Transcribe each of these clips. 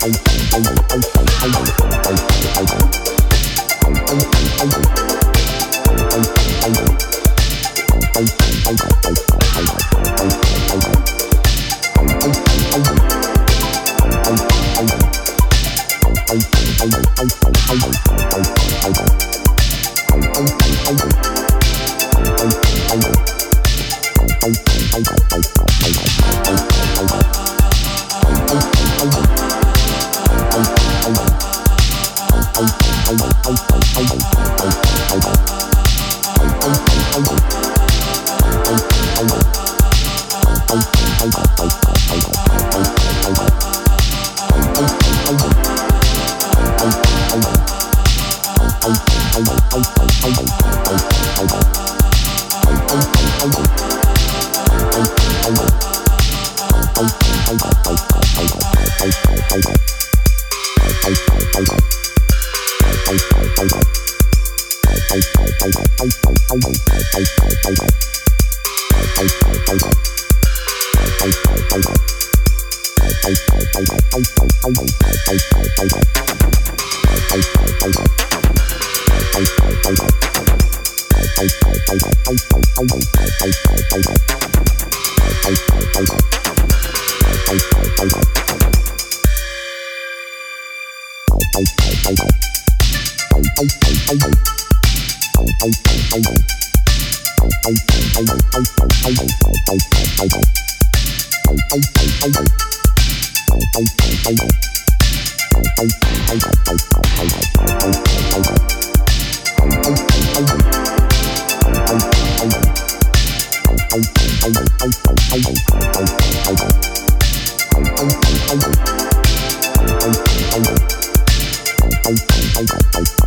Bye. Thank you.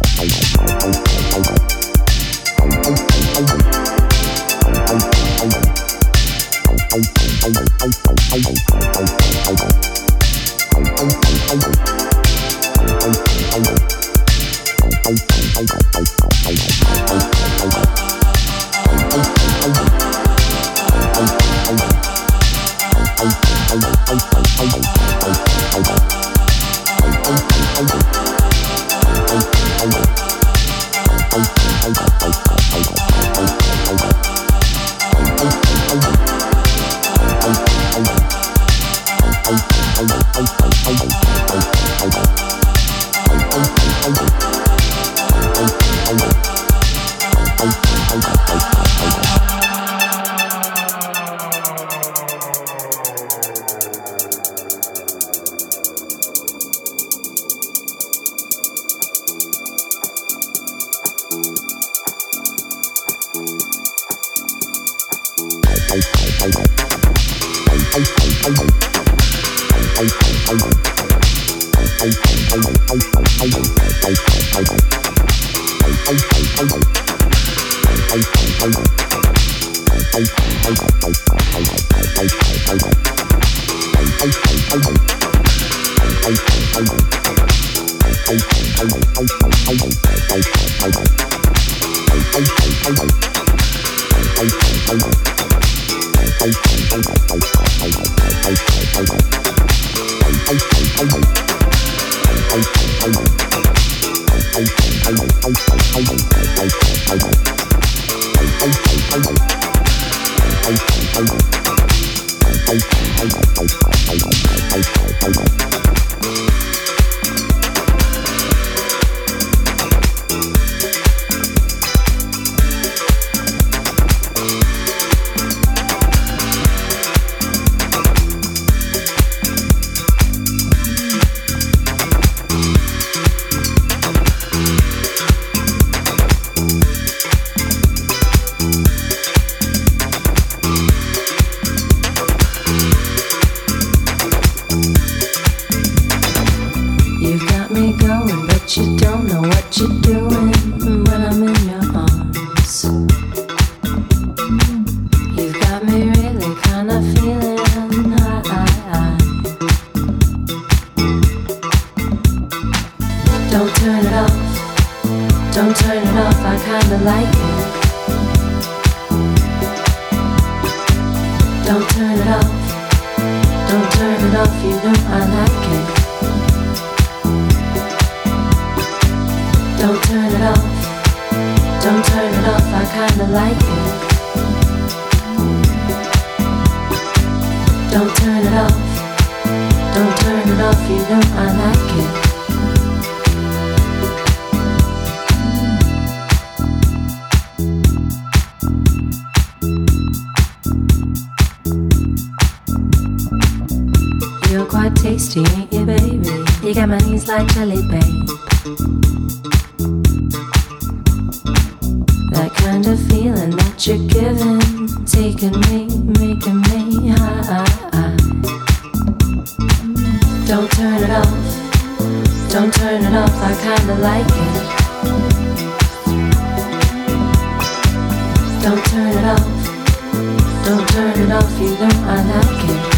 Off, you know I like it.